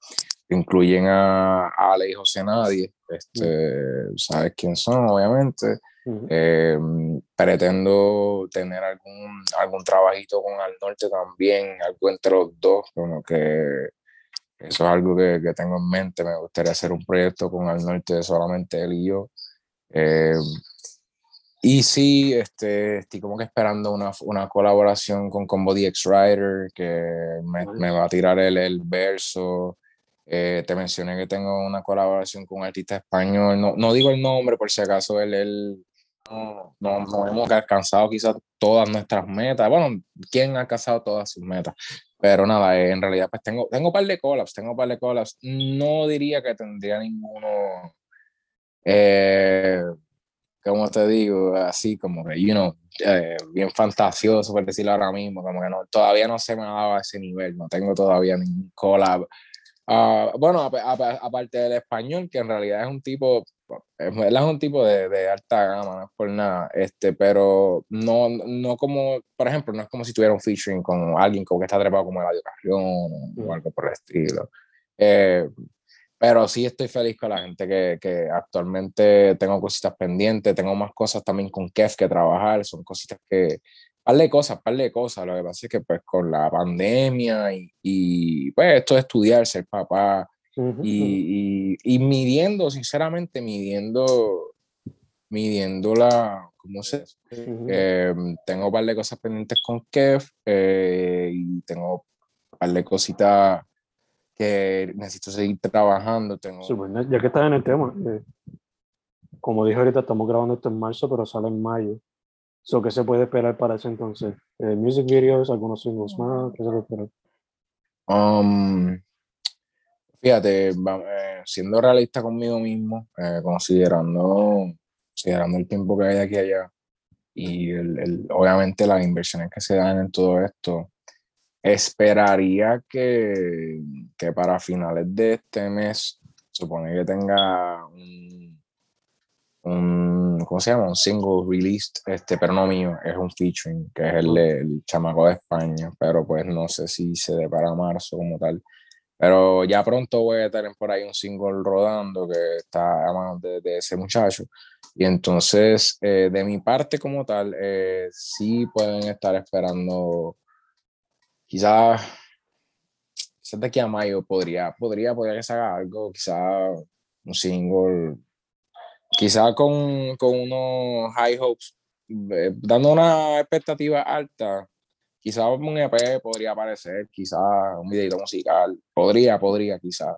incluyen a, Ale y José Nadie, este, sabes quién son, obviamente. Eh, pretendo tener algún, algún trabajito con Al Norte también, algo entre los dos, como que eso es algo que, que tengo en mente. Me gustaría hacer un proyecto con Al Norte solamente él y yo. Eh, y sí, este, estoy como que esperando una, una colaboración con Combo DX Rider, que me, me, va a tirar el, el verso. Eh, te mencioné que tengo una colaboración con un artista español. No, no digo el nombre por si acaso él, él no, no, hemos alcanzado quizás todas nuestras metas. Bueno, ¿quién ha alcanzado todas sus metas? Pero nada, eh, en realidad pues tengo, tengo un par de collabs, tengo un par de collabs. No diría que tendría ninguno, eh, como te digo, así como que, you know, eh, bien fantasioso por decirlo ahora mismo, como que no, todavía no se me ha dado a ese nivel, no tengo todavía ningún collab. Uh, bueno, aparte del español, que en realidad es un tipo él es un tipo de, de, alta gama, no es por nada, este, pero no, no como, por ejemplo, no es como si tuviera un featuring con alguien como que está trepado como Radio Carrión o mm. algo por el estilo. Eh, pero sí estoy feliz con la gente que, que, actualmente tengo cositas pendientes, tengo más cosas también con Kev que trabajar, son cositas que, par de cosas, par de cosas, lo que pasa es que pues con la pandemia y, y pues esto de estudiar, ser papá, y, y, midiendo, sinceramente, midiendo, midiendo la, ¿cómo se eh, tengo un par de cosas pendientes con Kev eh, y tengo un par de cositas que necesito seguir trabajando. Tengo... ya que estás en el tema, eh, como dije ahorita, estamos grabando esto en marzo, pero sale en mayo. So, ¿Qué se puede esperar para ese entonces? ¿Music videos, algunos singles más? ¿Qué se puede esperar? Um, Fíjate, eh, siendo realista conmigo mismo, eh, considerando, considerando el tiempo que hay aquí allá y el, obviamente las inversiones que se dan en todo esto, esperaría que, que para finales de este mes, supone que tenga un, un, ¿cómo se llama? Un single released, este, pero no mío, es un featuring, que es el, el chamaco de España, pero pues no sé si se dé para marzo como tal. Pero ya pronto voy a tener por ahí un single rodando que está a manos de, ese muchacho. Y entonces, eh, de mi parte como tal, eh, sí pueden estar esperando quizás quizás de aquí a mayo podría, podría, podría que se haga algo, quizá un single, quizá con, con unos high hopes, eh, dando una expectativa alta, quizá un EP podría aparecer, quizá un videito musical, podría, podría, quizá.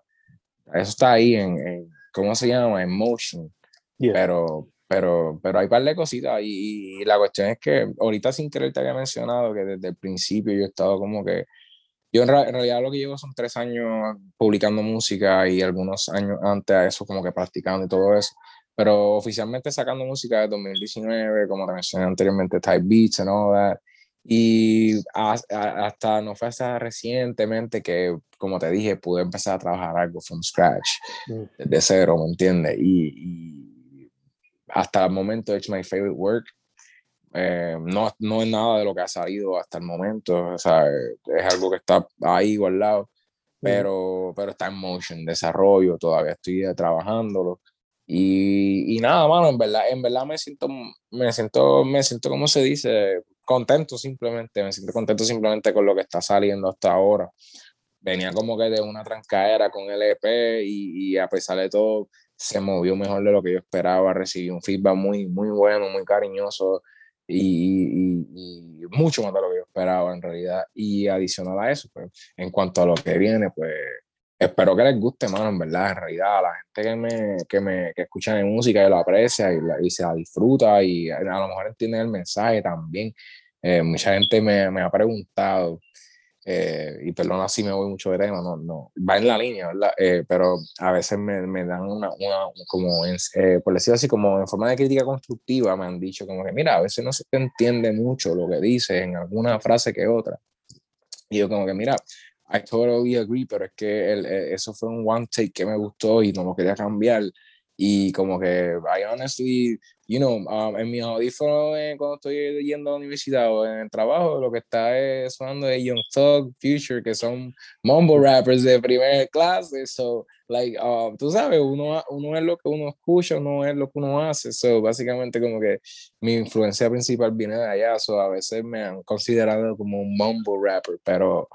Eso está ahí en, en ¿cómo se llama? En motion. Pero, pero, pero hay un par de cositas y, y, la cuestión es que ahorita sin querer te había mencionado que desde el principio yo he estado como que yo en, realidad lo que llevo son tres años publicando música y algunos años antes a eso como que practicando y todo eso. Pero oficialmente sacando música de 2019, como te mencioné anteriormente, Type Beats and all that. Y hasta no fue hasta recientemente que, como te dije, pude empezar a trabajar algo from scratch, mm. desde cero, ¿me entiendes? Y, y, hasta el momento, it's my favorite work. Eh, no, no es nada de lo que ha salido hasta el momento, o sea, es algo que está ahí guardado, pero, pero está en motion, desarrollo, todavía estoy trabajándolo. Y, y, nada, mano, en verdad, en verdad me siento, me siento, me siento, como se dice, contento simplemente, me siento contento simplemente con lo que está saliendo hasta ahora. Venía como que de una trancaera con el EP y, y a pesar de todo, se movió mejor de lo que yo esperaba, recibí un feedback muy, muy bueno, muy cariñoso y, y, mucho más de lo que yo esperaba en realidad. Y adicional a eso, pues, en cuanto a lo que viene, pues espero que les guste, mano, en verdad, en realidad, a la gente que me, que me que escucha mi música y lo aprecia y, y, se la disfruta y a lo mejor entiende el mensaje también. Eh, mucha gente me, me ha preguntado eh, y perdona si me voy mucho de tema, no, no, va en la línea, ¿verdad? Eh, pero a veces me, me dan una, una como, en, eh, por decirlo así, como en forma de crítica constructiva, me han dicho como que, mira, a veces no se entiende mucho lo que dices en alguna frase que otra. Y yo como que, mira, I totally agree, pero es que el, eso fue un one take que me gustó y no lo quería cambiar. Y como que, I honestly, you know, um, en mi audífono eh, cuando estoy yendo a la universidad o en el trabajo, lo que está es sonando de Young Thug, Future, que son mumble rappers de primera clase. So, like, um, tú sabes, uno, uno es lo que uno escucha, uno es lo que uno hace. So, básicamente como que mi influencia principal viene de allá. So, a veces me han considerado como un mumble rapper, pero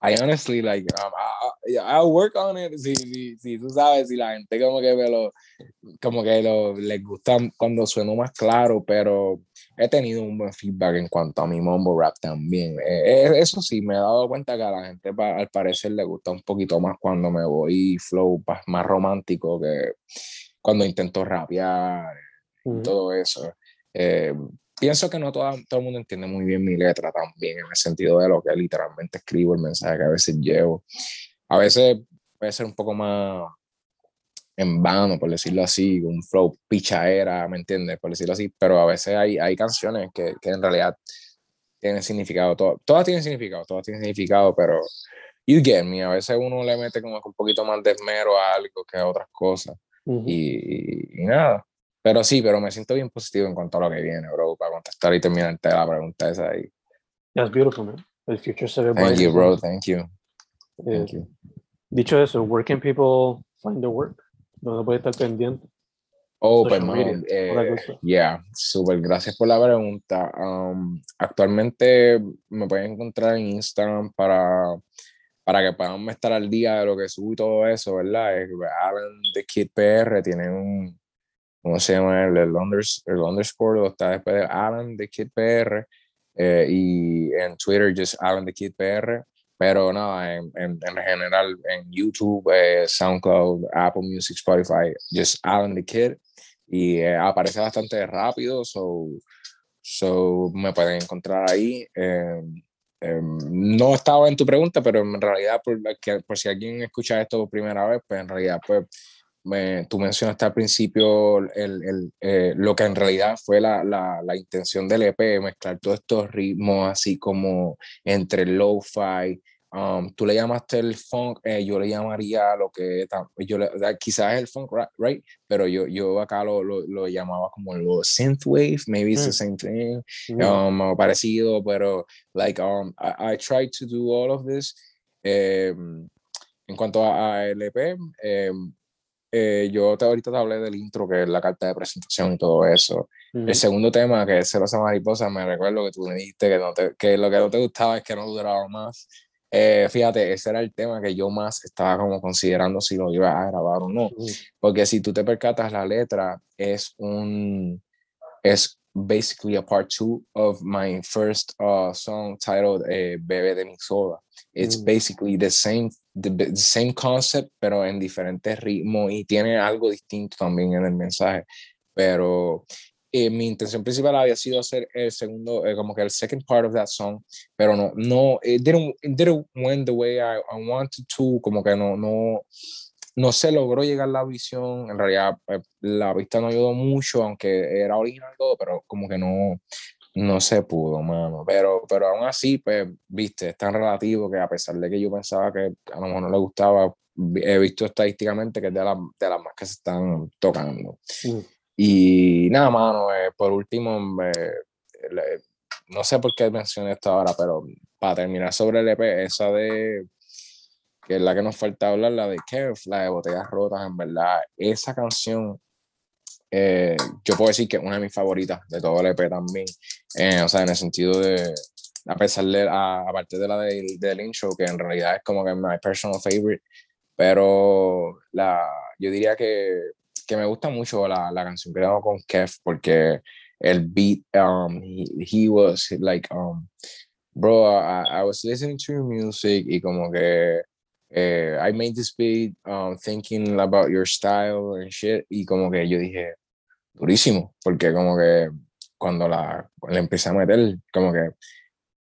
I honestly like um, I, I'll work on it si, si, si, tú sabes si la gente como que me lo como que lo, les gusta cuando sueno más claro pero he tenido un buen feedback en cuanto a mi mumble rap también. Eh, eh, eso sí me he dado cuenta que a la gente al parecer le gusta un poquito más cuando me voy flow más romántico que cuando intento rapear y todo eso. Eh, pienso que no todo, todo el mundo entiende muy bien mi letra también, en el sentido de lo que literalmente escribo, el mensaje que a veces llevo. A veces puede ser un poco más en vano, por decirlo así, un flow pichaera, ¿me entiendes? Por decirlo así, pero a veces hay, hay canciones que, que en realidad tienen significado, todo, todas tienen significado, todas tienen significado, pero you get me, a veces uno le mete como un poquito más de esmero a algo que a otras cosas. y, y, nada, pero sí, pero me siento bien positivo en cuanto a lo que viene, bro, para contestar y terminar la pregunta esa ahí. That's beautiful, man. El future se ve Thank you, bro. Thank you. Thank you. Dicho eso, where can people find the work? ¿Dónde puede estar pendiente? Oh, pues, man, eh, yeah, súper, gracias por la pregunta. Um, actualmente me pueden encontrar en Instagram para, para que puedan estar al día de lo que subo y todo eso, ¿verdad? Es Alan the Kid PR tiene un, ¿cómo se llama? El, el, el underscore, está después de Alan de Kid PR, eh, y en Twitter, just Alan de Kid PR, pero nada, en, en, en, general, en YouTube, eh, SoundCloud, Apple Music, Spotify, just Alan the Kid, y eh, aparece bastante rápido, so, so me pueden encontrar ahí. Em, em, no estaba en tu pregunta, pero en realidad, por, por si alguien escucha esto por primera vez, pues en realidad, pues me, tú mencionaste al principio el, el, eh, lo que en realidad fue la, la, la, intención del EP, mezclar todos estos ritmos así como entre lo-fi. Um, tú le llamaste el funk, eh, yo le llamaría lo que yo le, quizás es el funk, right? Pero yo, yo acá lo, lo, lo llamaba como lo synthwave, maybe it's the mm. same thing, mm. um, parecido, pero like um, I, I tried to do all of this. Um, en cuanto a, a LP, um, eh, yo te, ahorita te hablé del intro, que es la carta de presentación y todo eso. El segundo tema, que es Celosa Mariposa, me recuerdo que tú me dijiste que, no te, que lo que no te gustaba es que no duraba más. Eh, fíjate, ese era el tema que yo más estaba como considerando si lo iba a grabar o no. Porque si tú te percatas, la letra es un. Es basically a part two of my first uh, song titled eh, Bebe de mi soda. It's mm. basically the same, the, the, same concept, pero en diferentes ritmos y tiene algo distinto también en el mensaje. Pero eh, mi intención principal había sido hacer el segundo, eh, como que el second part of that song, pero no, no, it didn't, it didn't went the way I, I wanted to, como que no, no, no se logró llegar la visión, en realidad eh, la vista no ayudó mucho, aunque era original todo, pero como que no, no se pudo, mano, pero, pero aún así, pues, viste, es tan relativo que a pesar de que yo pensaba que a lo mejor no le gustaba, he visto estadísticamente que es de, la, de las más que se están tocando. Mm. Y nada, mano, eh, por último, no sé por qué mencioné esto ahora, pero para terminar sobre el EP, esa de que es la que nos falta hablar, la de Kev, la de Botellas Rotas, en verdad, esa canción, eh, yo puedo decir que es una de mis favoritas de todo el EP también, eh, o sea, en el sentido de, a pesar de, aparte de la del, del intro, que en realidad es como que mi personal favorite, pero la, yo diría que que me gusta mucho la, la canción que hago con Kev porque el beat, um, he, he was like, um, bro, I, I was listening to your music y como que eh, I made this beat um, thinking about your style and shit y como que yo dije, durísimo, porque como que cuando la, le empecé a meter, como que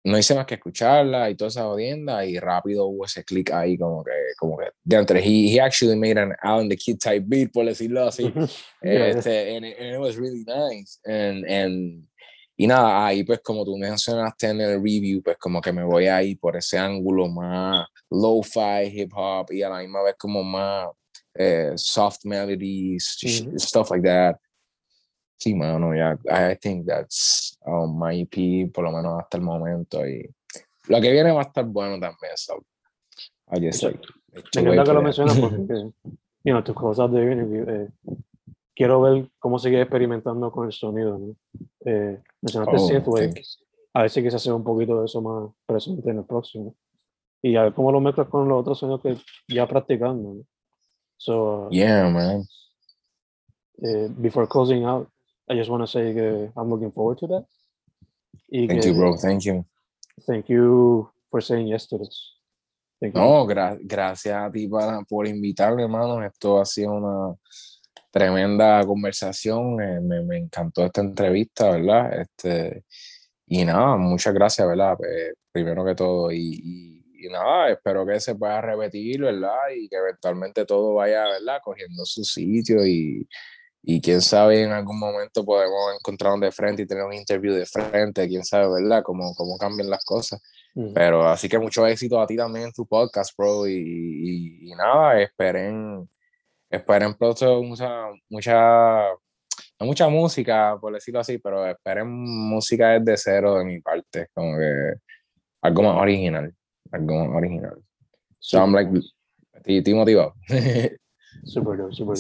no hice más que escucharla y toda esa odienda y rápido hubo ese click ahí como que, como que, de entre, he, he actually made an Alan the Kid type beat, por decirlo así, este, and, it, and, it, was really nice, and, and, y nada, ahí pues como tú mencionaste en el review, pues como que me voy ahí por ese ángulo más lo-fi, hip hop, y a la misma vez como más eh, soft melodies, stuff like that, Sí, mano, ya, I think that's um, my EP, por lo menos hasta el momento. Y lo que viene va a estar bueno también, so. I just, like, Me encanta que lo mencionas porque, you know, tus cosas de interview, eh, quiero ver cómo sigue experimentando con el sonido, ¿no? Eh, mencionaste oh, Synthwave, a ver si quizás hacer un poquito de eso más presente en el próximo. Y a ver cómo lo mezclas con los otros sonidos que ya practicando, ¿no? So, yeah, man. Uh, before closing out, I just want to say que I'm looking forward to that. Y thank you, bro. Thank you. Thank you for saying yes to this. Thank. No, gra gracias a ti para, por invitarme, hermano. Esto ha sido una tremenda conversación. Eh, me, me, encantó esta entrevista, ¿verdad? Este, y nada, muchas gracias, ¿verdad? Pues, primero que todo. Y, y, y, nada, espero que se pueda repetir, ¿verdad? Y que eventualmente todo vaya, ¿verdad? Cogiendo su sitio y y quién sabe en algún momento podemos encontrarnos de frente y tener un interview de frente, quién sabe, ¿verdad? Cómo, cómo cambian las cosas. Pero así que mucho éxito a ti también en tu podcast, bro, y, y, nada, esperen, esperen pronto mucha, mucha, no mucha música, por decirlo así, pero esperen música desde cero de mi parte, como que algo más original, algo más original. So I'm like, estoy motivado. super super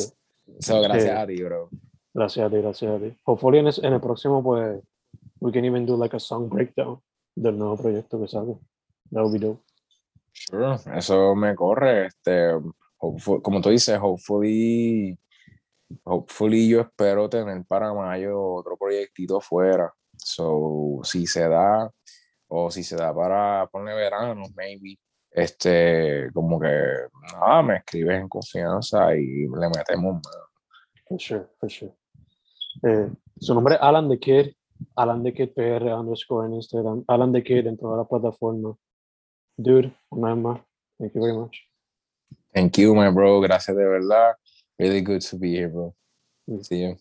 So, gracias a ti, bro. Gracias a ti, gracias a ti. Hopefully en, en el próximo, pues, we can even do like a song breakdown del nuevo proyecto que sale. That would be dope. Sure, eso me corre. Este, como tú dices, hopefully, hopefully yo espero tener para mayo otro proyectito fuera. So, si se da, o si se da para poner verano, maybe, este, como que, nada, me escribes en confianza y le metemos más. For sure, for sure. Eh, su nombre es Alan The Kid, Alan The Kid PR underscore en Instagram, Alan The Kid en toda la plataforma. Dude, una thank you very much. Thank you, my bro. Gracias de verdad. Really good to be here, bro. Mm. See you.